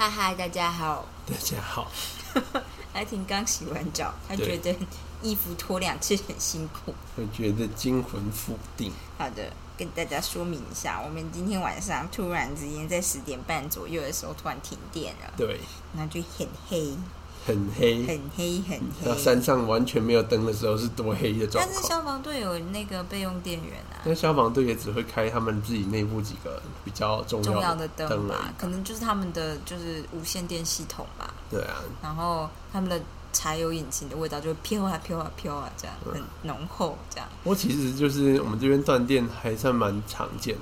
嗨嗨，大家好，大家好。阿婷刚洗完澡，她觉得衣服脱两次很辛苦。我觉得惊魂甫定，好的，跟大家说明一下，我们今天晚上突然之间在十点半左右的时候突然停电了，对，然后就很黑，很黑。很黑，很那黑。山上完全没有灯的时候是多黑的状但是。消防队有那个备用电源啊，那消防队也只会开他们自己内部几个比较重重要要的灯灯吧，可能就是他们的就是无线电系统吧，对啊，然后他们的柴油引擎的味道就会飘啊飘啊飘啊，这样嗯很浓厚，这样。我其实就是我们这边断电还算蛮常见，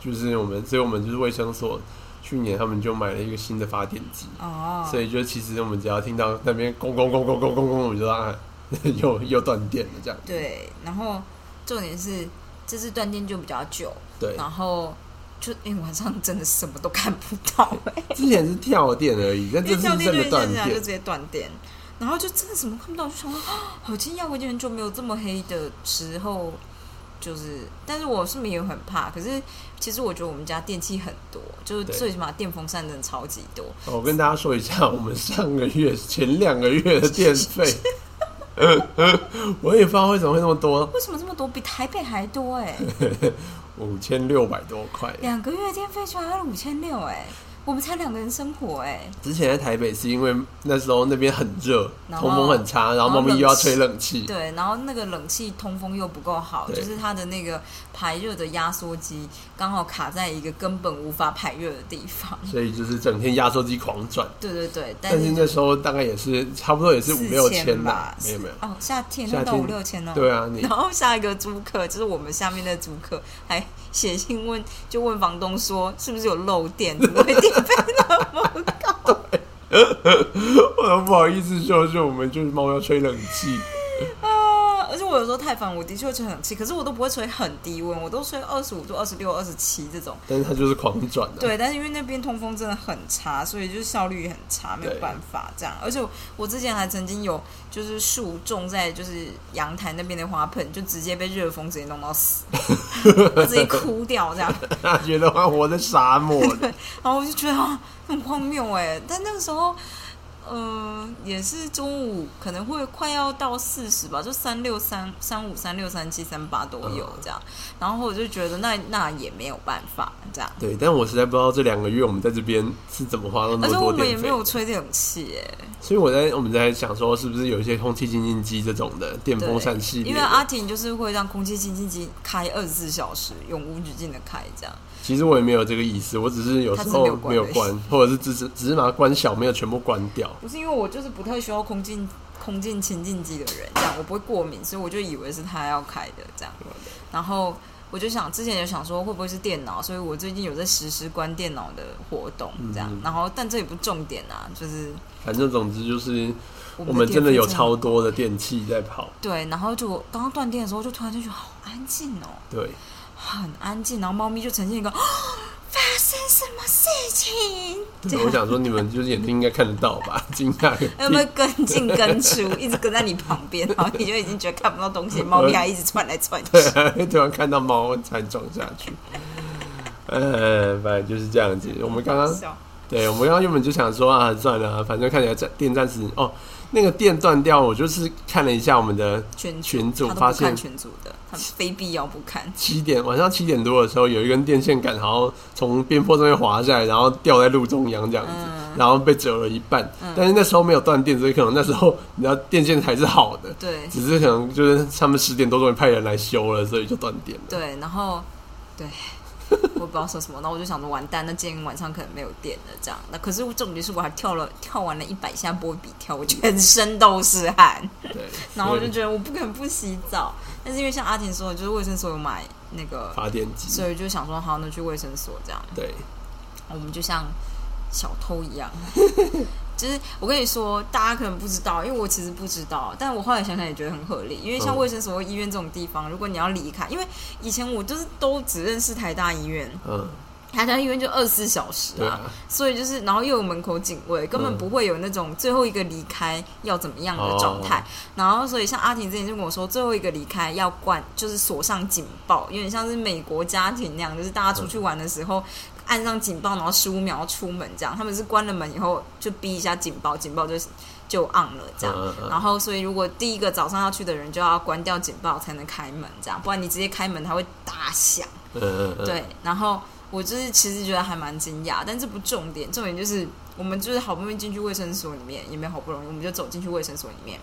就是我们，所以我们就是卫生所去年他们就买了一个新的发电机，哦，所以就其实我们只要听到那边咣咣咣咣咣咣咣，我们就啊，又又断电了这样。对，然后重点是这次断电就比较久，对，然后就因为晚上真的什么都看不到、欸，之前是跳电而已，但这次真的断电就直。接断电，然后就真的什么看不到，我就想说啊 好惊讶，我已经很久没有这么黑的时候。就是，但是我是没有很怕。可是其实我觉得我们家电器很多，就是最起码电风扇真的超级多。我跟大家说一下，我们上个月、前两个月的电费，我也不知道为什么会那么多，为什么这么多？比台北还多哎、五千六百多块。两个月电费居然要五千六哎！我们才两个人生活哎、之前在台北是因为那时候那边很热，通风很差，然后猫咪又要吹冷气，对，然后那个冷气通风又不够好，就是它的那个排热的压缩机刚好卡在一个根本无法排热的地方。所以就是整天压缩机狂转。对对对，但是是那时候大概也是差不多也是五六千千吧吧，，没有没有。哦，夏天到五六千哦。对啊，你然后下一个租客就是我们下面的租客，还写信问，就问房东说是不是有漏电，怎么会电费那么高？我都不好意思说，是我们就是猫要吹冷气，而且我有时候太烦，我的确会吹冷气，可是我都不会吹很低温，我都吹二十五度、二十六、二十七这种。但是它就是狂转的、对，但是因为那边通风真的很差，所以就是效率也很差，没有对办法这样。而且我之前还曾经有就是树种在就是阳台那边的花盆，就直接被热风直接弄到死，直接枯掉这样。他觉得我活在沙漠里。然后我就觉得啊，很荒谬哎。但那个时候，嗯、也是中午可能会快要到四十吧，就三六三三五三六三七三八都有这样。然后我就觉得那那也没有办法这样。对，但我实在不知道这两个月我们在这边是怎么花那么多而且我们也没。有吹冷气耶。所以我在我们在想说，是不是有一些空气清新机这种的电风扇系列？因为阿婷就是会让空气清新机开二十四小时，永无止境的开这样。其实我也没有这个意思，我只是有时候没有关，或者是只是只是把它关小，没有全部关掉。不是因为我就是不太需要空净空净清净机的人，这样我不会过敏，所以我就以为是他要开的这样。然后我就想，之前有想说会不会是电脑，所以我最近有在实施关电脑的活动这样。嗯然后但这也不重点啊，就是反正总之就是我我们真的有超多的电器在跑。对，然后就刚刚断电的时候，就突然就觉得好安静哦，对，很安静，然后猫咪就呈现一个。对我想说你们就是眼睛应该看得到吧？惊讶个 有没有！跟进跟出，一直跟在你旁边，然后你就已经觉得看不到东西，猫咪还一直窜来窜去。对，突然看到猫才撞下去。呃，反正就是这样子。我们刚刚笑对，我们刚刚原本就想说啊，算了啊，反正看起来暂电暂时哦，那个电断掉，我就是看了一下我们的群群组发现群组的，他非必要不看。七点晚上七点多的时候，有一根电线杆，然后从边坡上面滑下来，然后掉在路中央这样子，嗯然后被折了一半。嗯但是那时候没有断电，所以可能那时候你知道电线还是好的，对只是可能就是他们十点多终于派人来修了，所以就断电了。对，然后对，我不知道说什么，然后我就想着完蛋，那今天晚上可能没有电了，这样。那可是重点是我还跳了跳完了一百下波比跳，我全身都是汗，对，然后我就觉得我不可能不洗澡。但是因为像阿婷说的，就是卫生所有买那个，发电机，所以就想说好，那去卫生所这样。对，我们就像小偷一样。就是我跟你说，大家可能不知道，因为我其实不知道，但我后来想想也觉得很合理。因为像嗯卫生所、医院这种地方，如果你要离开，因为以前我就是都只认识台大医院，嗯，台大医院就二十四小时啊，所以就是，然后又有门口警卫，根本嗯不会有那种最后一个离开要怎么样的状态。然后，所以像阿婷之前就跟我说，最后一个离开要关，就是锁上警报，有点像是美国家庭那样，就是大家出去玩的时候。按上警报，然后十五秒出门这样。他们是关了门以后就逼一下警报，警报就就 on 了这样。嗯嗯然后，所以如果第一个早上要去的人就要关掉警报才能开门，这样，不然你直接开门它会大响。嗯嗯嗯，对，然后我就是其实觉得还蛮惊讶，但这不重点，重点就是我们就是好不容易进去卫生所里面，也没有好不容易，我们就走进去卫生所里面。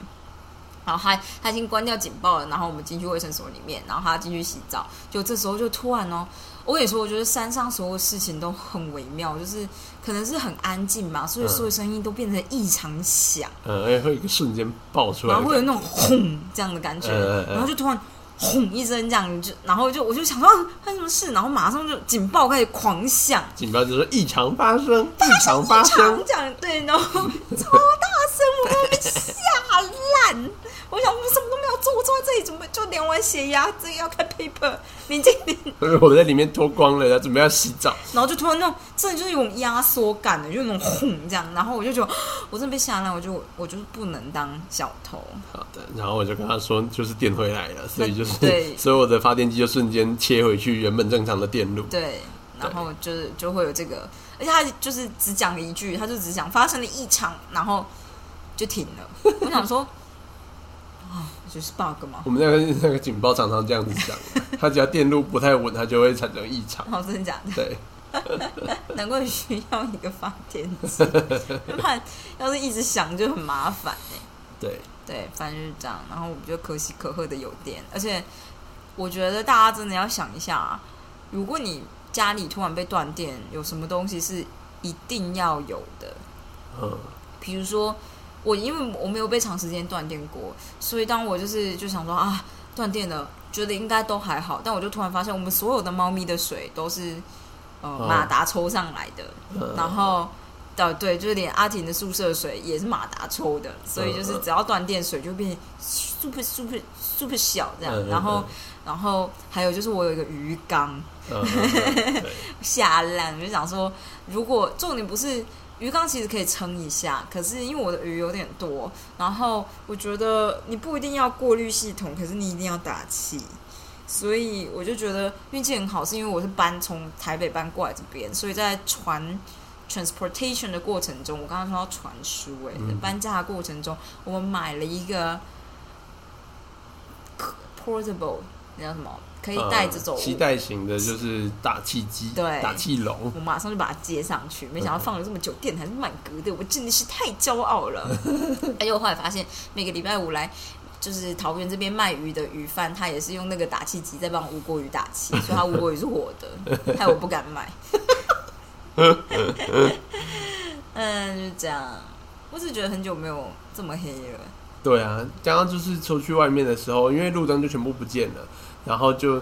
然后他他已经关掉警报了，然后我们进去卫生所里面，然后他进去洗澡，就这时候就突然哦，我跟你说，我觉得山上所有事情都很微妙，就是可能是很安静嘛，所以嗯。所有声音都变成异常响，嗯，而且会有一个瞬间爆出来然后会有那种轰这样的感觉，嗯嗯嗯。然后就突然轰一声这样，就然后就我就想说啊发生什么事，然后马上就警报开始狂响，警报就是异常发生，异常发生。常，讲对，然后 超大声，我都被吓烂。我想我什么都没有做，我坐在这里怎么就量完血压，这个要开 paper，林经理，我在里面脱光了，准备要洗澡，然后就突然那种真的就是有种压缩感的，就是那种轰这样，然后我就觉得我真的被吓烂，我就我就是不能当小偷。好的，然后我就跟他说，就是电回来了，所以 就是对所有的发电机就瞬间切回去原本正常的电路。对，然后就是就会有这个，而且他就是只讲了一句，他就只讲发生了异常，然后就停了。我想说，啊，就是 bug 吗？我们那个那个警报常常这样子讲，它只要电路不太稳，它就会产生异常。哦，真的假的？对，难怪需要一个发电机，不然要是一直响就很麻烦哎、对，对，反正就是这样。然后我们就可喜可贺的有电，而且我觉得大家真的要想一下、啊，如果你家里突然被断电，有什么东西是一定要有的？嗯，比如说我，因为我没有被长时间断电过，所以当我就是就想说啊，断电了，觉得应该都还好，但我就突然发现，我们所有的猫咪的水都是马达抽上来的，嗯然后。对对，就是连阿婷的宿舍水也是马达抽的，所以就是只要断电，水就变 super super super 小这样。然后嗯，然后还有就是我有一个鱼缸，下 烂，我就想说，如果重点不是鱼缸，其实可以撑一下，可是因为我的鱼有点多，然后我觉得你不一定要过滤系统，可是你一定要打气，所以我就觉得运气很好，是因为我是搬从台北搬过来这边，所以在船 transportation 的过程中，我刚刚说到传输，哎、搬家的过程中，我们买了一个 portable，那叫什么？可以带着走嗯，期待型的就是打气机，对打气笼，我马上就把它接上去，没想到放了这么久，电还是满格的，我真的是太骄傲了。而且我后来发现，每个礼拜五来就是桃园这边卖鱼的鱼贩，他也是用那个打气机在帮吴国鱼打气，所以他吴国鱼是我的，害我不敢买。嗯，就这样。我只是觉得很久没有这么黑了。对啊，刚刚就是出去外面的时候，因为路灯就全部不见了，然后就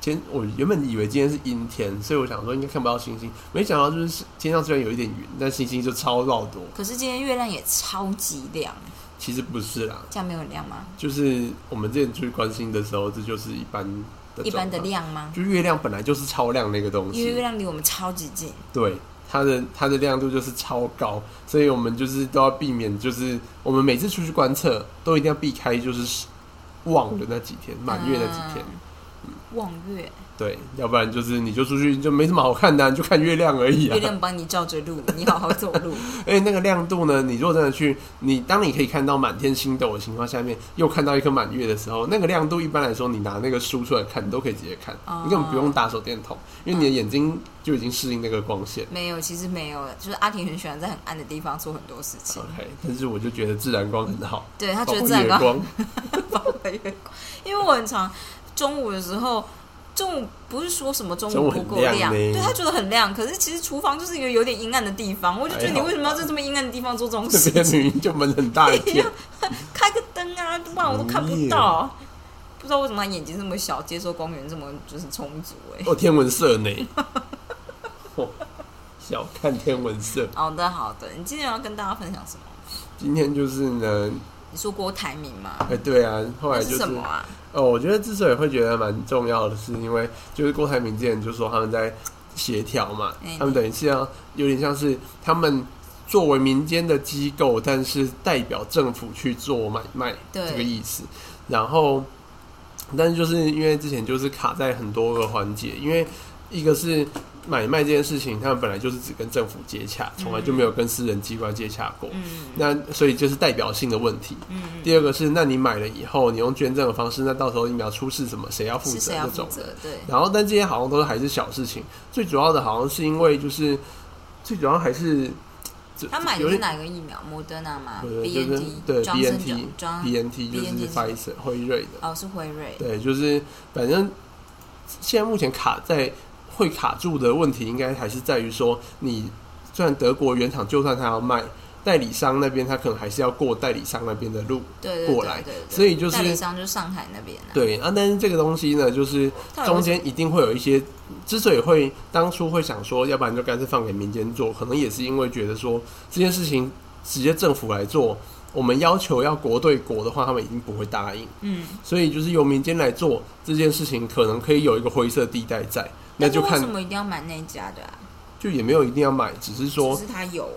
天，我原本以为今天是阴天，所以我想说应该看不到星星，没想到就是天上虽然有一点云，但星星就超绕多。可是今天月亮也超级亮，其实不是啦，这样没有亮吗？就是我们之前去关心的时候，这就是一般的一般的，亮吗？就月亮本来就是超亮那个东西因为月，亮离我们超级近。对。它的它的亮度就是超高，所以我们就是都要避免，就是我们每次出去观测都一定要避开，就是望的那几天，满月那几天。望月，对，要不然就是你就出去就没什么好看的啊、你就看月亮而已啊月。亮帮你照着路，你好好走路。而 且那个亮度呢，你如果真的去，你当你可以看到满天星斗的情况下面，又看到一颗满月的时候，那个亮度一般来说，你拿那个书出来看，你都可以直接看，哦你根本不用打手电筒，因为你的眼睛就已经适应那个光线。没有，其实没有，就是阿婷很喜欢在很暗的地方做很多事情。OK，但是我就觉得自然光很好，对他保护觉得自然 光，因为我很常中午的时候。中午不是说什么中午不够亮，亮对他觉得很亮，可是其实厨房就是一个有点阴暗的地方，我就觉得你为什么要在这么阴暗的地方做这种事情？边明明就门很大一片，开个灯啊，不然我都看不不到。不知道为什么他眼睛这么小，接收光源这么就是充足哎、哦，天文社呢？哦小看天文社。好的好的，你今天要跟大家分享什么？今天就是呢，你说郭台铭吗？哎，对啊，后来就是是什么啊？哦，我觉得之所以会觉得蛮重要的，是因为就是郭台铭之前就说他们在协调嘛哎，他们等于是要有点像是他们作为民间的机构，但是代表政府去做买卖对这个意思。然后，但是就是因为之前就是卡在很多个环节，因为一个是买卖这件事情，他们本来就是只跟政府接洽，从来就没有跟私人机关接洽过。嗯那所以就是代表性的问题。嗯，第二个是，那你买了以后，你用捐赠的方式，那到时候疫苗出事什么，谁要负责这种？对，然后，但这些好像都是还是小事情。最主要的好像是因为就是最主要还是他买的是哪个疫苗？莫德纳吗对？B 就 N 是 T，对 Johnson BNT John BNT 就是 BNT 是 Pfizer 辉瑞的，哦，是辉瑞。对，就是反正现在目前卡在会卡住的问题，应该还是在于说，你虽然德国原厂就算他要卖。代理商那边，他可能还是要过代理商那边的路，过来所以就是代理商就上海那边啊。对啊。但是这个东西呢，就是中间一定会有一些，之所以会当初会想说，要不然就干脆放给民间做，可能也是因为觉得说这件事情直接政府来做，我们要求要国对国的话，他们一定不会答应，嗯，所以就是由民间来做这件事情，可能可以有一个灰色地带在，那就看为什么一定要买那一家的啊？就也没有一定要买，只是说只是他有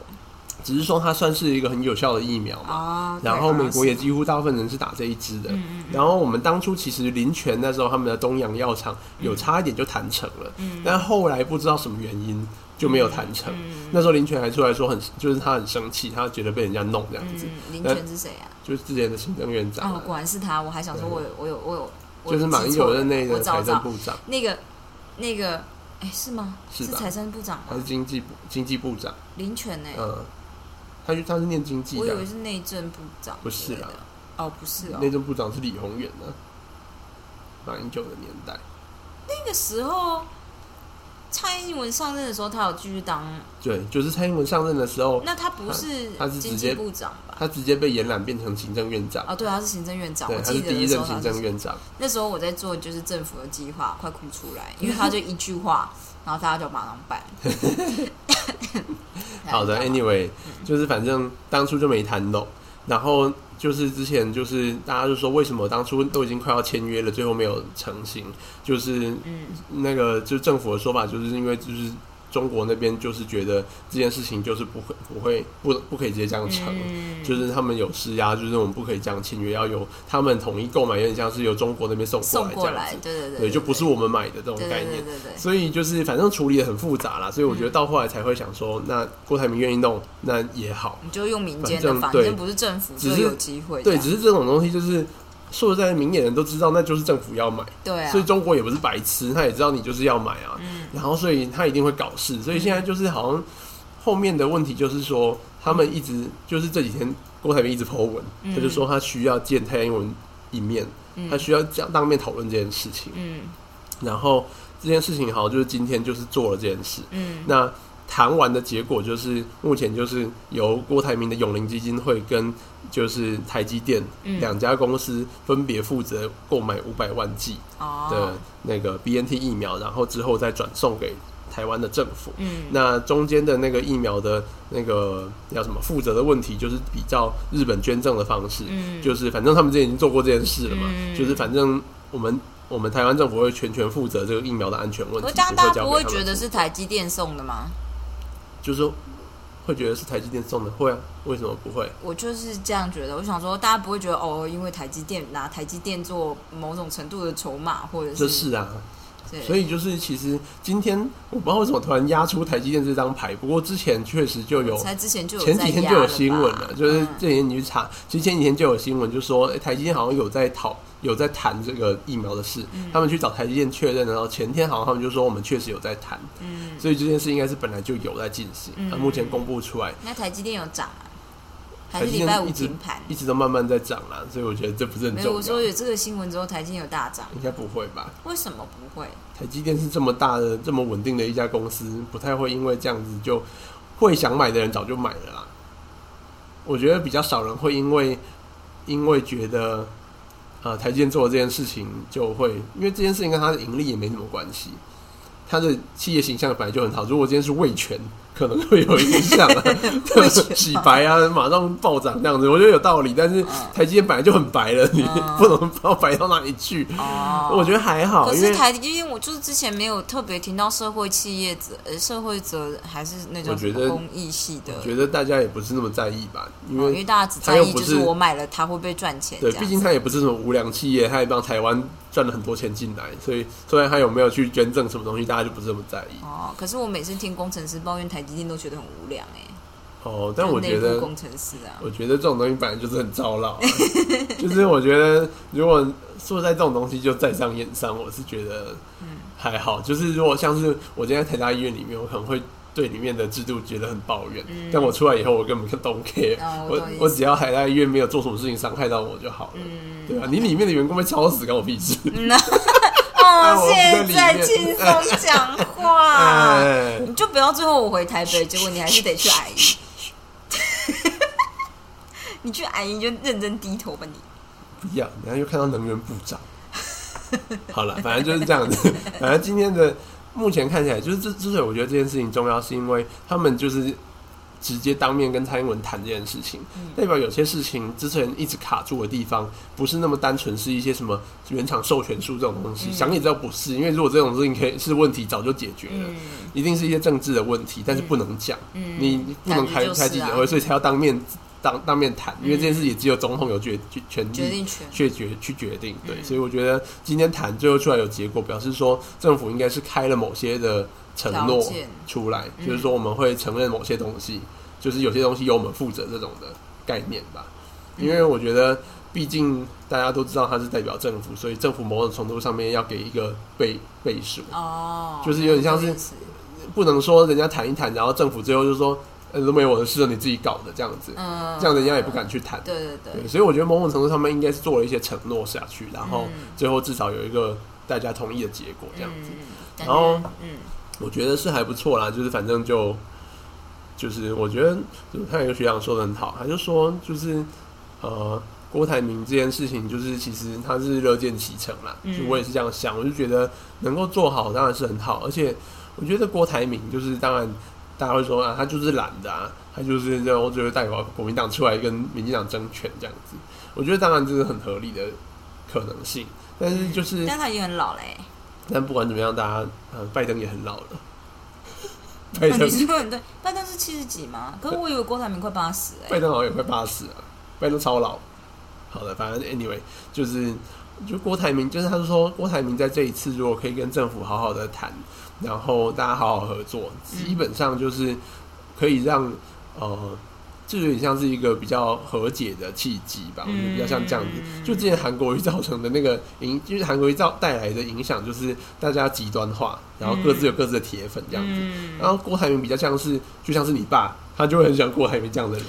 只是说它算是一个很有效的疫苗嘛。哦。然后美国也几乎大部分人是打这一支的，嗯嗯然后我们当初其实林泉那时候他们的东洋药厂有差一点就谈成了，嗯，但后来不知道什么原因就没有谈成。嗯那时候林权还出来说很，就是他很生气，他觉得被人家弄这样子，嗯，林权是谁啊？就是之前的行政院长哦，啊，果然是他，我还想说我有我有我有，我就是马英九任内我的财政部长，那个那个，哎，是吗？是吧财政部长吗他是？经济部经济部长，林权呢？呃，他就他是念经济的我以为，是内政部长，不是啦。哦，不是哦内，政部长是李鸿源呢，马英九的年代，那个时候蔡英文上任的时候，他有继续当，对，就是蔡英文上任的时候，那他不是他是直经接济部长吧？他直接被延揽变成行政院长，哦，对，他是行政院长，我记得他是第一任行政院长。那时候我在做就是政府的计划，快哭出来，因为他就一句话，然后大家就马上办。好的，Anyway，就是反正当初就没谈拢，然后就是之前就是大家就说为什么当初都已经快要签约了，最后没有成型，就是嗯。那个就政府的说法，就是因为就是中国那边就是觉得这件事情就是不会不会不不可以直接这样成。嗯。就是他们有施压，就是我们不可以这样签约，要由他们统一购买，有点像是由中国那边送过送过来这样子，，来对对对对，就不是我们买的这种概念。对对对。对，所以就是反正处理的很复杂啦，所以我觉得到后来才会想说，那郭台铭愿意弄，那也好。你就用民间的，反正不是政府只就是有机会这对，只是这种东西就是说实在，明眼人都知道，那就是政府要买，对啊，所以中国也不是白痴，他也知道你就是要买啊，嗯然后所以他一定会搞事，所以现在就是好像后面的问题就是说，他们一直就是这几天郭台铭一直 po 文，嗯。他就说他需要见蔡英文一面，嗯。他需要讲当面讨论这件事情，嗯。然后这件事情好像就是今天就是做了这件事，嗯。那谈完的结果就是，目前就是由郭台铭的永龄基金会跟就是台积电嗯。两家公司分别负责购买五百万剂的哦那个 BNT 疫苗，然后之后再转送给台湾的政府。嗯。那中间的那个疫苗的那个叫什么负责的问题，就是比较日本捐赠的方式，嗯。就是反正他们之前已经做过这件事了嘛，嗯。就是反正我们我们台湾政府会全权负责这个疫苗的安全问题，大家不会觉得是台积电送的吗？就是会觉得是台积电送的，会啊？为什么不会？我就是这样觉得。我想说，大家不会觉得哦，因为台积电拿台积电做某种程度的筹码，或者是这是啊，对所以就是其实今天我不知道为什么突然压出台积电这张牌，不过之前确实就有。才之前就有前几天就有新闻了，就是嗯这几天你去查，其实前几天就有新闻，就说、诶台积电好像有在讨有在谈这个疫苗的事，嗯。他们去找台积电确认，然后前天好像他们就说我们确实有在谈，嗯，所以这件事应该是本来就有在进行，嗯。那、目前公布出来，那台积电有涨啊，还是礼拜五电一直平盘？一直都慢慢在涨啦，所以我觉得这不是很没有，我说有这个新闻之后，台积电有大涨，应该不会吧？为什么不会？台积电是这么大的、这么稳定的一家公司，不太会因为这样子就会想买的人早就买了啦。我觉得比较少人会因为因为觉得呃台积电做的这件事情就会，因为这件事情跟它的盈利也没什么关系。他的企业形象本来就很好，如果今天是味全，可能会有影响啊 洗白啊，马上暴涨这样子，我觉得有道理。但是台积电本来就很白了，你嗯不能道白到哪里去。哦，我觉得还好，可是台积电，我就是之前没有特别听到社会企业者、呃社会责还是那种公益系的，我觉得大家也不是那么在意吧，因为因为为大家只在意就是我买了它会不会赚钱，对，毕竟它也不是什么无良企业，它也帮台湾赚了很多钱进来，所以虽然他有没有去捐赠什么东西，大家就不是这么在意。哦，可是我每次听工程师抱怨台积电，都觉得很无良哎、哦，但我觉得工程师啊，我觉得这种东西本来就是很糟老、啊，就是我觉得如果说在这种东西就在上演上，我是觉得还好。就是如果像是我今天在台大医院里面，我可能会对里面的制度觉得很抱怨，嗯但我出来以后我根本就 don't care，、我哦我懂我只要还在医院没有做什么事情伤害到我就好了，嗯，对吧、你里面的员工被敲死，关我屁事。现在轻松讲话，哎，你就不要最后我回台北，结果你还是得去挨。你去矮你就认真低头吧你。不要，然后又看到能源部长。好了，反正就是这样子。反正今天的目前看起来，就是之之所以我觉得这件事情重要，是因为他们就是直接当面跟蔡英文谈这件事情，嗯。代表有些事情之前一直卡住的地方，不是那么单纯是一些什么原厂授权书这种东西。嗯。想也知道不是，因为如果这种事情可以是问题，早就解决了。嗯。一定是一些政治的问题，但是不能讲，嗯。你你不能开开记者会，所以才要当面当当面谈，因为这件事也只有总统有决决权利决定权。去决去决定，对，嗯。所以我觉得今天谈最后出来有结果，表示说政府应该是开了某些的承诺出来，嗯。就是说我们会承认某些东西，就是有些东西由我们负责这种的概念吧。嗯。因为我觉得，毕竟大家都知道他是代表政府，所以政府某种程度上面要给一个背背书，哦，就是有点像是不能说人家谈一谈，然后政府最后就说，呃，都没我的事，你自己搞的这样子，嗯，这样人家也不敢去谈。对对对对，所以我觉得某种程度上面应该是做了一些承诺下去，然后嗯最后至少有一个大家同意的结果，这样子，嗯，感然后嗯我觉得是还不错啦。就是反正就就是我觉得，就是他有一个学长说的很好，他就说就是呃。郭台铭这件事情，就是其实他是乐见其成啦，嗯就我也是这样想，我就觉得能够做好当然是很好，而且我觉得郭台铭就是当然大家会说啊，他就是懒的啊，他就是这样，就会代表国民党出来跟民进党争权这样子。我觉得当然这是很合理的可能性，但是就是，但他已经很老嘞。但不管怎么样，大家呃，拜登也很老了。拜登你是很对，拜登是七十几吗？可是我以为郭台铭快八十哎。拜登好像也快八十了，拜登超老。好的，反正 anyway 就是，就郭台铭，就是他就说郭台铭在这一次如果可以跟政府好好的谈，然后大家好好合作，嗯基本上就是可以让呃。就有点像是一个比较和解的契机吧，我觉得比较像这样子。嗯就之前韩国瑜造成的那个影，就是韩国瑜造带来的影响，就是大家极端化，然后各自有各自的铁粉这样子。嗯然后郭台铭比较像是，就像是你爸，他就会很喜欢郭台铭这样的人，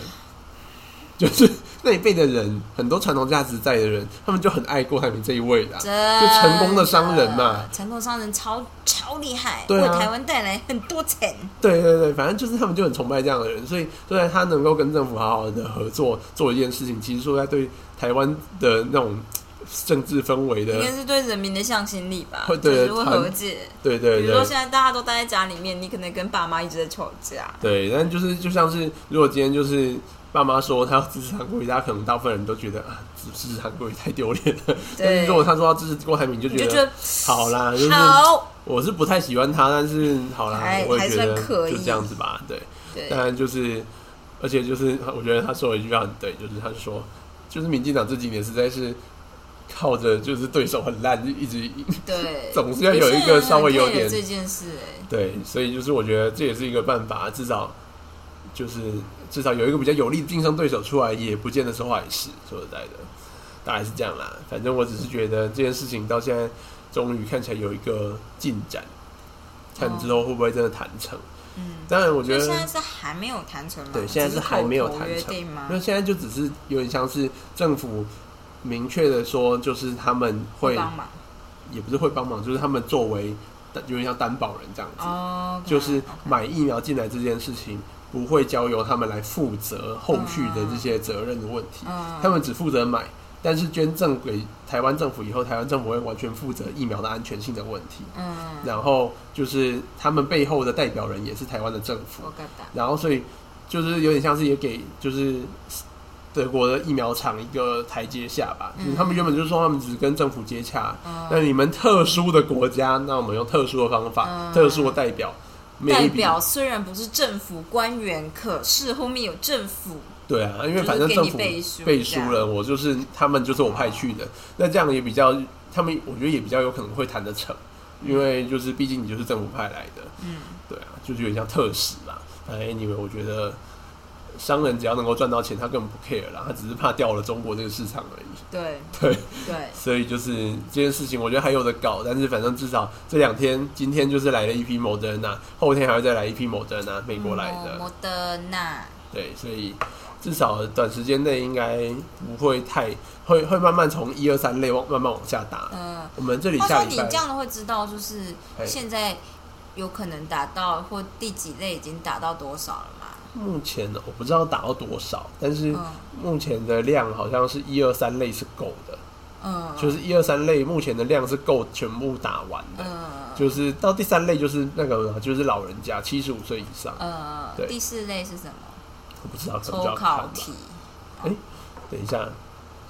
就是那一辈的人，很多传统价值在的人，他们就很爱郭台铭这一位的啊、就成功的商人嘛，成功商人超超厉害，对啊为台湾带来很多钱。对对对，反正就是他们就很崇拜这样的人，所以虽然他能够跟政府好好的合作做一件事情，其实说在对台湾的那种政治氛围的应，该是对人民的向心力吧，会对就是会和解。对对对比如说现在大家都待在家里面，你可能跟爸妈一直在吵架，对，但就是就像是如果今天就是爸妈说他要支持韩国瑜，大家可能大部分人都觉得啊，支支持韩国瑜太丢脸了。但是如果他说要支持郭台铭，就觉得好啦，就是好，我是不太喜欢他，但是好啦，我也觉得就这样子吧。对，对，当然就是，而且就是我觉得他说了一句话很对，就是他说，就是民进党这几年实在是靠着就是对手很烂，就一直 对，总是要有一个稍微有点有这件事，哎，对，所以就是我觉得这也是一个办法，至少就是至少有一个比较有力的竞争对手出来，也不见得是坏事。说实在的，大概是这样啦。反正我只是觉得这件事情到现在终于看起来有一个进展，看之后会不会真的谈成。嗯，当然，我觉得现在是还没有谈成吗？对，现在是是还没有谈成约定吗因？为现在就只是有点像是政府明确的说，就是他们会帮忙也不是会帮忙，就是他们作为有点像担保人这样子。哦，就是买疫苗进来这件事情，不会交由他们来负责后续的这些责任的问题，嗯，他们只负责买，但是捐赠给台湾政府以后，台湾政府会完全负责疫苗的安全性的问题。嗯，然后就是他们背后的代表人也是台湾的政府。然后所以就是有点像是也给就是德国的疫苗厂一个台阶下吧。就是他们原本就是说他们只跟政府接洽，嗯。那你们特殊的国家，那我们用特殊的方法、嗯。特殊的代表。代表虽然不是政府官员，可是后面有政府，对啊，因为反正政府背书背书了，我就是他们就是我派去的，那这样也比较，他们我觉得也比较有可能会谈得成，因为就是毕竟你就是政府派来的，嗯，对啊，就是有点像特使啦。反正 anyway，我觉得商人只要能够赚到钱，他根本不 care 啦，他只是怕掉了中国这个市场而已。对 对，对，所以就是这件事情，我觉得还有的搞，但是反正至少这两天，今天就是来了一批 Moderna，后天还会再来一批 Moderna，美国来的。嗯莫德纳，对，所以至少短时间内应该不会太会会慢慢从一二三类往慢慢往下打。嗯，我们这里下礼拜这样的会知道，就是现在有可能打到或第几类已经打到多少了吗？目前，我不知道打到多少，但是嗯目前的量好像是一二三类是够的，嗯，就是一二三类目前的量是够全部打完的。嗯，就是到第三类就是那个就是老人家七十五岁以上，嗯，对第四类是什么？我不知道抽。考题。哎等一下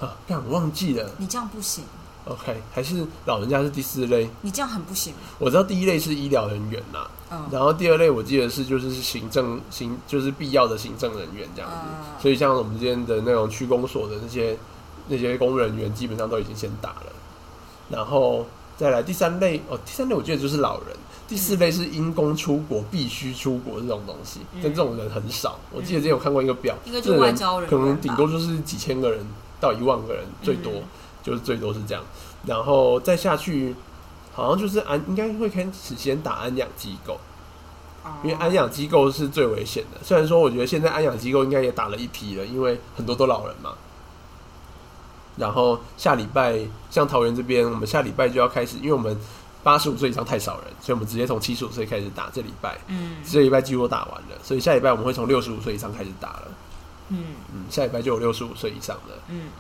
啊，但我忘记了。你这样不行，OK，还是老人家是第四类，你这样很不行。我知道第一类是医疗人员啦，嗯。然后第二类我记得是就是行政行就是必要的行政人员这样子，嗯。所以像我们今天的那种区公所的那些那些公务人员，基本上都已经先打了，然后再来第三类哦，第三类我记得就是老人，第四类是因公出国必须出国这种东西，嗯。但这种人很少。我记得之前有看过一个表，应该就是外交人可能顶多就是几千个人到一万个人最多，嗯就是最多是这样，然后再下去。好像就是安应该会开始先打安养机构，因为安养机构是最危险的。虽然说我觉得现在安养机构应该也打了一批了，因为很多都老人嘛。然后下礼拜像桃园这边，我们下礼拜就要开始，因为我们八十五岁以上太少人，所以我们直接从七十五岁开始打。这礼拜嗯这礼拜几乎都打完了，所以下礼拜我们会从六十五岁以上开始打了。嗯嗯，下礼拜就有六十五岁以上的，嗯，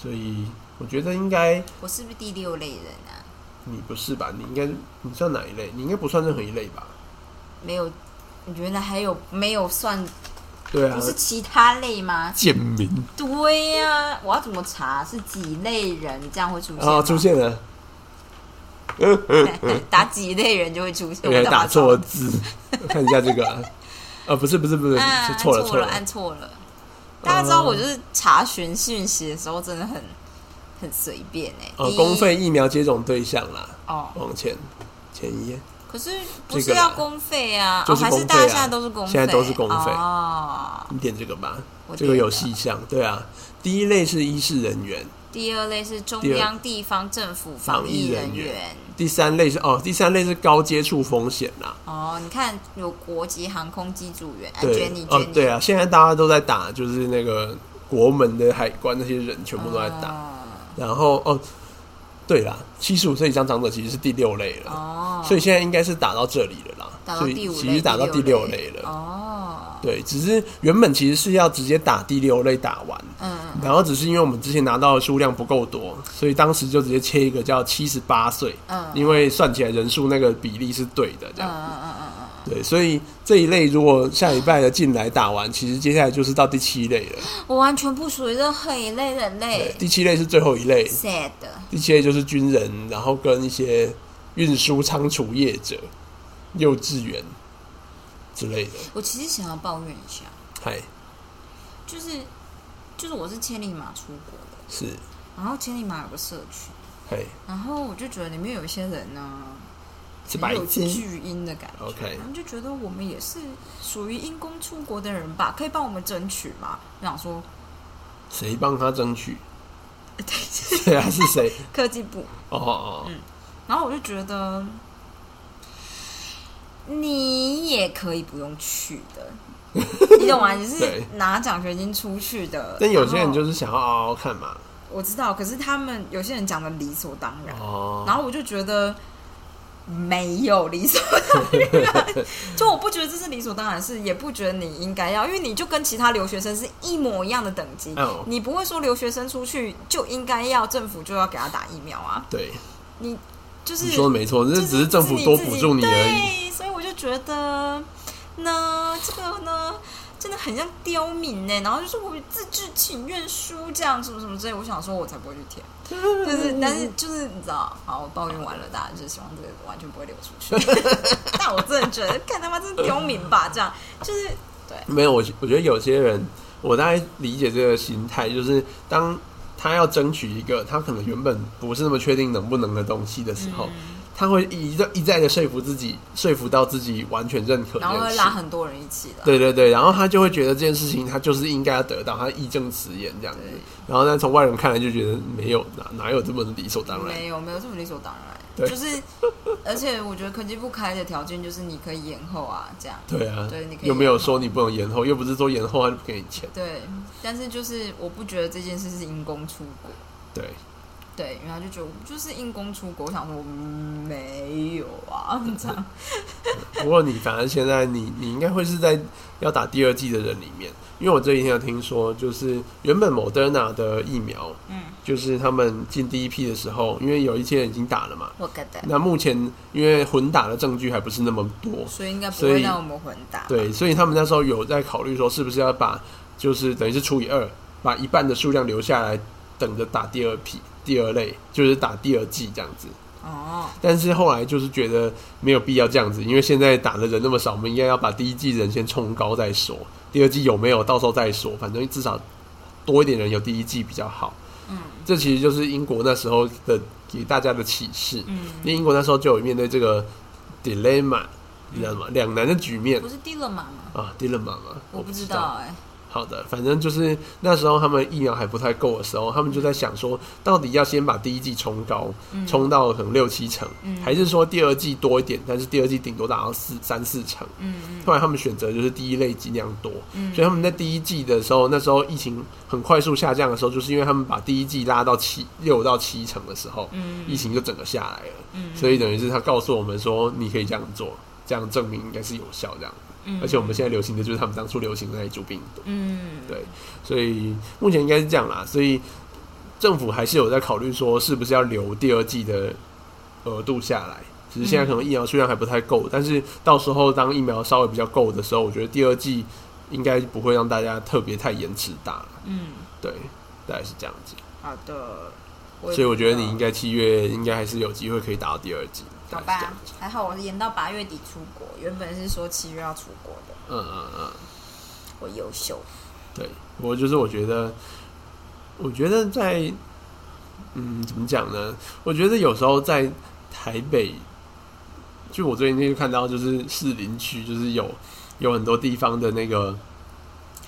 所以我觉得应该我是不是第六类人啊？你不是吧？你应该你算哪一类？你应该不算任何一类吧？没有，你觉得还有没有算？对啊不，是其他类吗？贱民对呀、我要怎么查是几类人？这样会出现吗？啊，出现了，打几类人就会出现。我 打错字，我看一下这个啊，啊 不是不是不是，啊，是错了错了，按错按错了。大家知道我就是查询讯息的时候真的很很随便哎、哦，公费疫苗接种对象啦，哦，往前前一页，可是不是要公费啊？就是哦，还是公费啊。大家现在都是公费？现在都是公费。哦。你点这个吧，我这个有细项，对啊，第一类是医事人员，第二类是中央地方政府防防疫疫人员。第三类是哦，第三类是高接触风险啦，哦，你看有国籍航空机组员，哎，对你哦对啊，现在大家都在打，就是那个国门的海关那些人全部都在打，哦然后哦，对啦，七十五岁以上长者其实是第六类了。哦，所以现在应该是打到这里了啦，打到所以第五类，其实打到第六类了。哦，对，只是原本其实是要直接打第六类打完，嗯，然后只是因为我们之前拿到的数量不够多，所以当时就直接切一个叫七十八岁，嗯因为算起来人数那个比例是对的，这嗯样。嗯嗯嗯对，所以这一类如果下礼拜的进来打完，其实接下来就是到第七类了。嗯，我完全不属于任何一类人对类，第七类是最后一类，sad，第七类就是军人，然后跟一些运输仓储业者、幼稚园之类的。我其实想要抱怨一下，嗨，就是就是我是千里马出国的，是，然后千里马有个社区，嘿，然后我就觉得里面有一些人呢。是很有。巨婴的感觉 OK 然后就觉得我们也是属于因公出国的人吧，可以帮我们争取吗？我想说，谁帮他争取？对啊，是谁？科技部，哦哦，嗯然后我就觉得你也可以不用去的，你懂吗？你是拿奖学金出去的，但有些人就是想要嗷嗷看嘛。我知道，可是他们有些人讲的理所当然，哦，然后我就觉得没有理所当然，就我不觉得这是理所当然，是也不觉得你应该要，因为你就跟其他留学生是一模一样的等级，哦你不会说留学生出去就应该要政府就要给他打疫苗啊，对，你就是你说的没错，这只是政府多补助你而已。对，所以我就觉得，呢这个呢，真的很像刁民呢。然后就是我自治请愿书这样什么什么之类，我想说我才不会去填。就是，但是就是你知道，好，我抱怨完了，大家就希望这个完全不会流出去。但我真的觉得，看他妈真是刁民吧，这样就是对，没有，我我觉得有些人，我大概理解这个心态，就是当他要争取一个他可能原本不是那么确定能不能的东西的时候，嗯他会一再一再的说服自己，说服到自己完全认可然后会。拉很多人一起的。对对对，然后他就会觉得这件事情他就是应该要得到，他义正辞严这样子对。然后但从外人看来就觉得没有哪哪有这么理所当然。没有没有这么理所当然，对就是，而且我觉得科技部开的条件就是你可以延后啊，这样。对啊，对你可以又没有说你不能延后，又不是说延后他就不给你钱。对，但是就是我不觉得这件事是因公出国，对，对，然后就觉得我就是因公出国，我想说、嗯没有啊，这样，不过你反正现在你你应该会是在要打第二季的人里面，因为我这几天有听说，就是原本某 d e r n a 的疫苗，嗯，就是他们进第一批的时候，因为有一些人已经打了嘛，我觉得，那目前因为混打的证据还不是那么多，所以应该不会让我们混打，对，所以他们那时候有在考虑说，是不是要把就是等于是除以二，把一半的数量留下来，等着打第二批、第二类，就是打第二季这样子。哦，但是后来就是觉得没有必要这样子，因为现在打的人那么少，我们应该要把第一季人先冲高再说，第二季有没有到时候再说，反正至少多一点人有第一季比较好。嗯这其实就是英国那时候的给大家的启示，嗯，因为英国那时候就有面对这个 dilemma，你知道吗？两难的局面不是 dilemma 吗？啊，dilemma 吗？我不不知道哎、好的，反正就是那时候他们疫苗还不太够的时候，他们就在想说，到底要先把第一季冲高，嗯冲到可能六七成，嗯还是说第二季多一点，但是第二季顶多达到四三四成。嗯嗯后来他们选择就是第一类尽量多，嗯，所以他们在第一季的时候，那时候疫情很快速下降的时候，就是因为他们把第一季拉到七六到七成的时候，嗯疫情就整个下来了。嗯所以等于是他告诉我们说，你可以这样做，这样证明应该是有效这样。嗯而且我们现在流行的就是他们当初流行的那一株病毒。嗯对所以目前应该是这样啦，所以政府还是有在考虑说，是不是要留第二季的额度下来。只是现在可能疫苗数量还不太够，但是到时候当疫苗稍微比较够的时候，我觉得第二季应该不会让大家特别太延迟打了。嗯，对，大概是这样子。好的，所以我觉得你应该七月应该还是有机会可以打到第二季。好吧还好我延到八月底出国，原本是说七月要出国的，嗯嗯嗯。我优秀，对，我就是我觉得，我觉得在，嗯，怎么讲呢？我觉得有时候在台北，就我最近就看到，就是士林区，就是有有很多地方的那个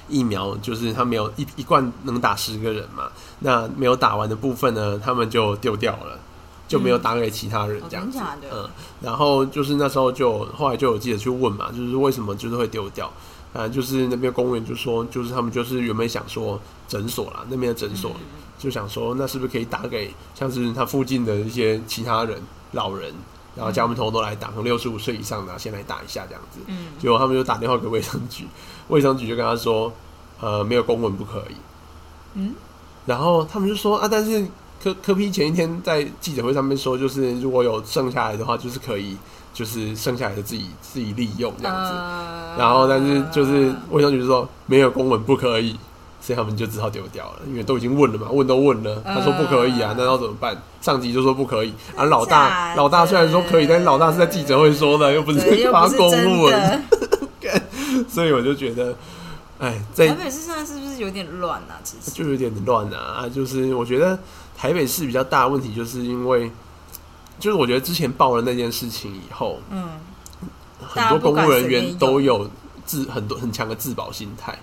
疫苗，就是他没有一一罐能打十个人嘛，那没有打完的部分呢，他们就丢掉了。就没有打给其他人哦这样子，嗯，然后就是那时候就后来就有记者去问嘛，就是为什么就是会丢掉，啊，就是那边公务员就说，就是他们就是原本想说诊所啦，那边的诊所、嗯。就想说，那是不是可以打给像是他附近的一些其他人老人，然后叫他们通通都来打，从六十五岁以上的、啊、先来打一下这样子。嗯。结果他们就打电话给卫生局，卫生局就跟他说，呃，没有公文不可以。嗯，然后他们就说啊，但是科科批前一天在记者会上面说，就是如果有剩下来的话，就是可以，就是剩下来的自己自己利用这样子。呃然后但是就是卫生局就说没有公文不可以，所以他们就只好丢掉了，因为都已经问了嘛，问都问了，他说不可以啊，那要怎么办？上级就说不可以啊，老大老大虽然说可以，但是老大是在记者会说的，又不是发公文，所以我就觉得，哎，在台北市现在是不是有点乱啊？其实，就有点乱啊啊！就是我觉得台北市比较大的问题，就是因为，就是我觉得之前报了那件事情以后，嗯，很多公务人员都有自很多很强的自保心态，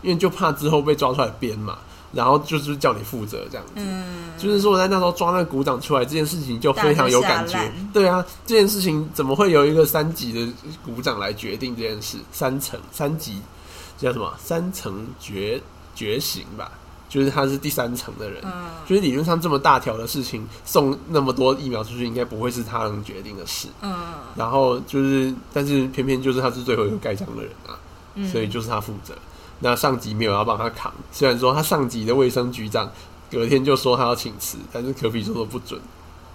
因为就怕之后被抓出来编嘛，然后就是叫你负责这样子。嗯，就是说，我在那时候抓那个股长出来，这件事情就非常有感觉。对啊，这件事情怎么会由一个三级的鼓掌来决定这件事？三层三级叫什么？三层觉觉醒吧？就是他是第三层的人，嗯就是理论上这么大条的事情，送那么多疫苗出去，应该不会是他能决定的事。嗯然后就是，但是偏偏就是他是最后一个盖章的人啊，嗯，所以就是他负责。那上级没有要帮他扛，虽然说他上级的卫生局长隔天就说他要请辞，但是科比说的不准，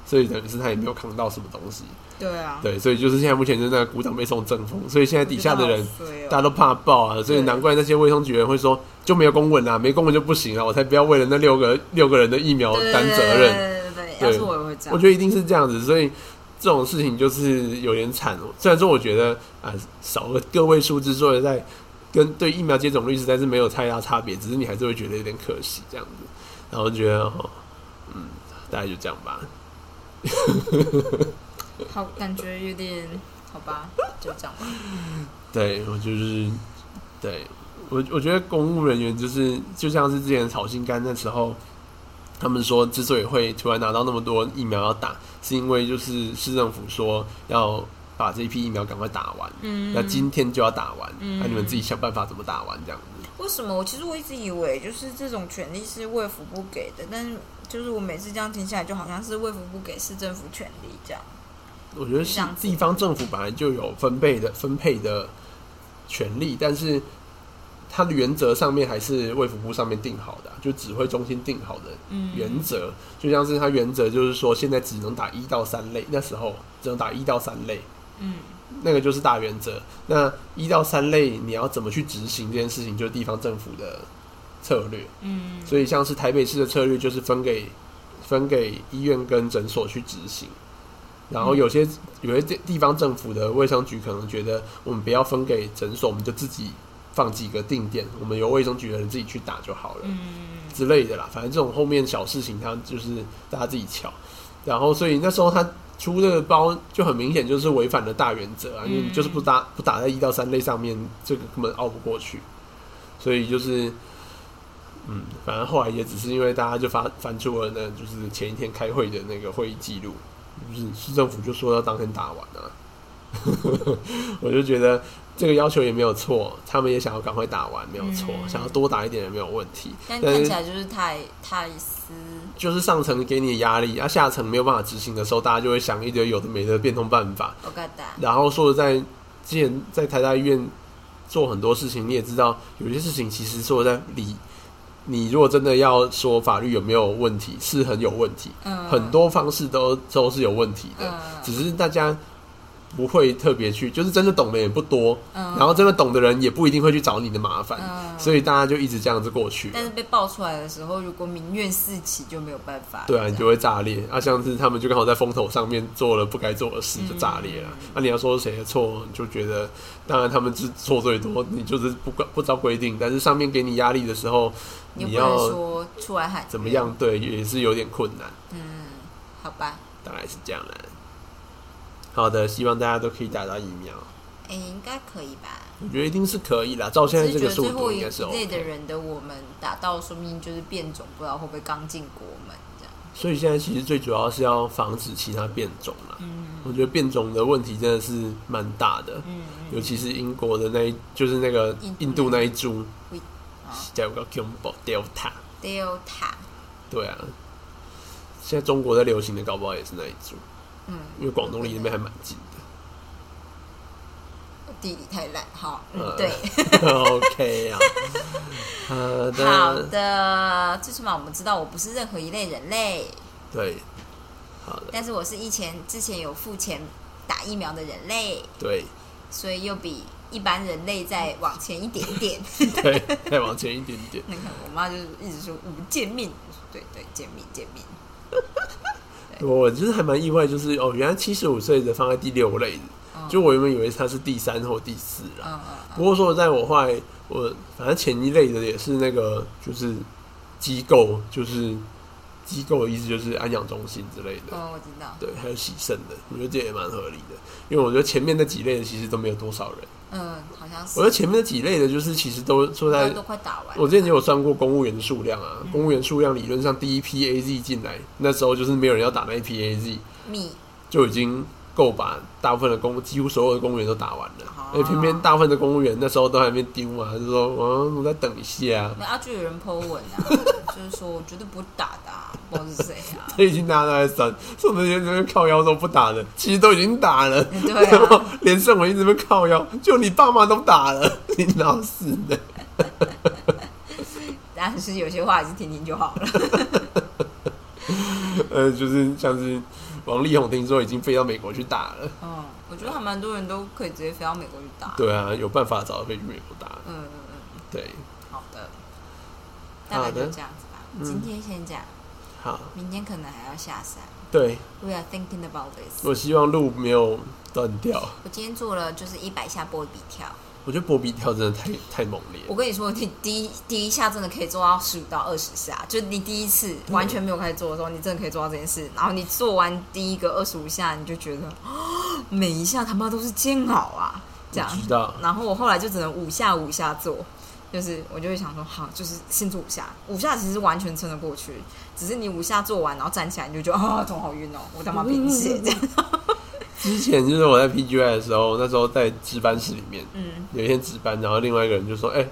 所以等于是他也没有扛到什么东西。对啊，对，所以就是现在目前就是那个股长被送正风，所以现在底下的人大家都怕爆啊，所以难怪那些卫生局人会说就没有公文啊，没公文就不行啊，我才不要为了那六个六个人的疫苗担责任。对对对是我也会这样。我觉得一定是这样子，所以这种事情就是有点惨。虽然说我觉得啊，少个个位数之所以在跟对疫苗接种率实在是没有太大差别，只是你还是会觉得有点可惜这样子。然后觉得哦，嗯，大概就这样吧。好，感觉有点好吧，就这样吧。对我就是对我我觉得公务人员就是就像是之前炒心肝那时候，他们说之所以会突然拿到那么多疫苗要打，是因为就是市政府说要把这一批疫苗赶快打完，嗯那今天就要打完，嗯那、你们自己想办法怎么打完这样子。为什么？我其实我一直以为就是这种权利是卫福部给的，但是就是我每次这样听下来，就好像是卫福部给市政府权利这样。我觉得是地方政府本来就有分配的分配的权利，但是它的原则上面还是卫福部上面定好的啊、就指挥中心定好的嗯原则，就像是它原则就是说现在只能打一到三类，那时候只能打一到三类，嗯那个就是大原则。那一到三类你要怎么去执行这件事情，就是地方政府的策略。嗯所以像是台北市的策略就是分给分给医院跟诊所去执行，然后有些有些地地方政府的卫生局可能觉得我们不要分给诊所，我们就自己放几个定点，我们由卫生局的人自己去打就好了。嗯之类的啦，反正这种后面小事情，他就是大家自己瞧。然后，所以那时候他出这个包就很明显就是违反了大原则啊，因为你就是不打不打在一到三类上面，这个根本熬不过去。所以就是，嗯，反正后来也只是因为大家就发翻出了那就是前一天开会的那个会议记录，就是市政府就说要当天打完啊。我就觉得这个要求也没有错，他们也想要赶快打完，没有错，嗯想要多打一点也没有问题。但看起来就是太太私，就是上层给你的压力，啊，下层没有办法执行的时候，大家就会想一堆有的没的变通办法。然后说实在，之前在台大医院做很多事情，你也知道，有些事情其实说在理，你如果真的要说法律有没有问题，是很有问题，嗯很多方式都都是有问题的，嗯只是大家不会特别去，就是真的懂的也不多，嗯然后真的懂的人也不一定会去找你的麻烦，嗯所以大家就一直这样子过去但。是被爆出来的时候，如果民怨四起，就没有办法。对啊，你就会炸裂啊！像是他们就刚好在风头上面做了不该做的事，就炸裂了。那、你要说谁的错，就觉得当然他们是错最多，你就是不管不照规定，但是上面给你压力的时候，你要说出来喊怎么？样？对，也是有点困难，嗯，好吧，大概是这样的。好的，希望大家都可以打到疫苗，哎、应该可以吧？我觉得一定是可以啦。照现在这个速只是觉得最后一度应该是类的 OK。人的我们打到，说明就是变种，不知道会不会刚进国门这样。所以现在其实最主要是要防止其他变种啦。嗯我觉得变种的问题真的是蛮大的。嗯尤其是英国的那一，就是那个印度那一株叫个 Jumbo Delta，，Delta，对啊，现在中国在流行的搞不好也是那一株，嗯，因为广东离那边还蛮近的地理太烂，好，对，的。OK 啊，好好，的，最起码我们知道我不是任何一类人类，对，好的，但是我是以前之前有付钱打疫苗的人类，对所以又比一般人类再往前一点点。对，再往前一点点。那看我妈就是一直说无见面，对对，见面见面。我就是还蛮意外，就是哦，原来七十五岁的放在第六类就我原本以为他是第三或第四啦。嗯嗯不过说在我后来我反正前一类的也是那个就是机构，就是机构的意思就是安养中心之类的，嗯，哦，我知道。对，还有洗肾的，我觉得这也蛮合理的，因为我觉得前面那几类的其实都没有多少人，嗯，好像是。我觉得前面那几类的就是其实都说在都。都快打完。我之前也有算过公务员的数量啊，公务员数量理论上第一批 A Z 进来，那时候就是没有人要打那一批 A Z，密就已经够把大部分的公几乎所有的公务员都打完了，啊。而且偏偏大部分的公务员那时候都还没丢嘛，就说我我再等一下，那啊，就有人 po 文啊，就是说我绝对不会打的、啊，不知道是谁啊。他已经大家都在删，说那些人靠腰都不打了，其实都已经打了，对然后啊，连胜文一直被靠腰，就你爸妈都打了，你老死的？但是有些话还是听听就好了。呃，就是像是王力宏听说已经飞到美国去打了，嗯，我觉得还蛮多人都可以直接飞到美国去打。对啊，有办法找到飞去美国打，嗯嗯嗯，对，好的，大概就这样子吧。嗯今天先讲，好，明天可能还要下山。对 We are thinking about this。我希望路没有断掉。我今天做了就是一百下波比跳。我觉得波比跳真的太太猛烈，我跟你说，你第一第一下真的可以做到十五到二十下，就你第一次完全没有开始做的时候，你真的可以做到这件事。然后你做完第一个二十五下，你就觉得哦 每一下他妈都是煎熬啊，这样。知道，然后我后来就只能五下五下做，就是我就会想说，好，就是先做五下，五下其实完全撑得过去，只是你五下做完，然后站起来，你就觉得啊，头好晕哦，我他妈贫血这样。之前就是我在 PGY 的时候，那时候在值班室里面，嗯。有一天值班，然后另外一个人就说：“哎、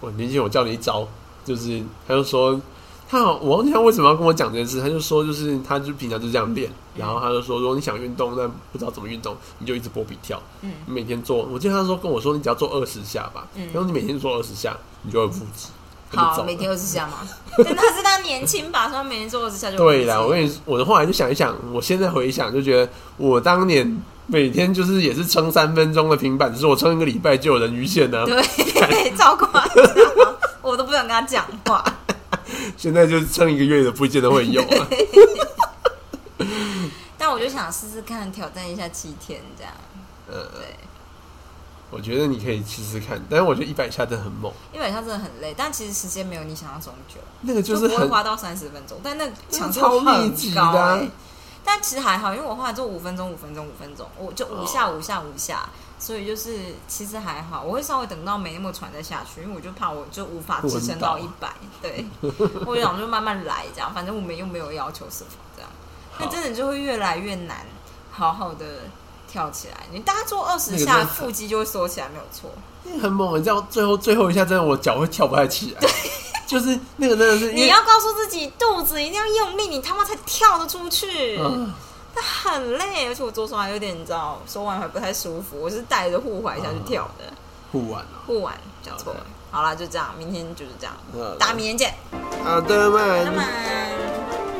我年轻，我教你一招，就是他就说他好，我忘记他为什么要跟我讲这件事，他就说就是他就平常就这样练，然后他就说如果你想运动但不知道怎么运动，你就一直波比跳，嗯。你每天做，我记得他说跟我说你只要做二十下吧，嗯。然后你每天做二十下，你就会腹肌。好，每天二十下嘛。但他是他年轻吧，所以他每天做二十下就对啦，了，我跟你，我后来就想一想，我现在回想就觉得，我当年每天就是也是撑三分钟的平板，只是我撑一个礼拜就有人鱼线呢、对，超夸张，我都不想跟他讲话。现在就是撑一个月的不见得会有啊。但我就想试试看，挑战一下七天这样。呃，对，我觉得你可以试试看，但是我觉得一百下真的很猛，一百下真的很累，但其实时间没有你想象中久。那个就是不会花到三十分钟，但那强度超很密集高、的啊欸。但其实还好，因为我后来做五分钟、五分钟、五分钟，我就五下、五下、五下，所以就是其实还好。我会稍微等到没那么喘再下去，因为我就怕我就无法支撑到一百。对，我就想就慢慢来，这样，反正我们又没有要求什么，这样，那真的就会越来越难，好好的跳起来。你大概做二十下，腹肌就会缩起来，没有错。那个很猛，你知道最后最后一下真的我脚会跳不太起来，就是那个真的是你要告诉自己，肚子一定要用力，你他妈才跳得出去。嗯那很累，而且我左手还有点，你知道，手腕还不太舒服。我是带着护踝下去跳的，护腕啊，护腕讲错了。好啦，就这样，明天就是这样，大家明天见，好的嘛，拜拜。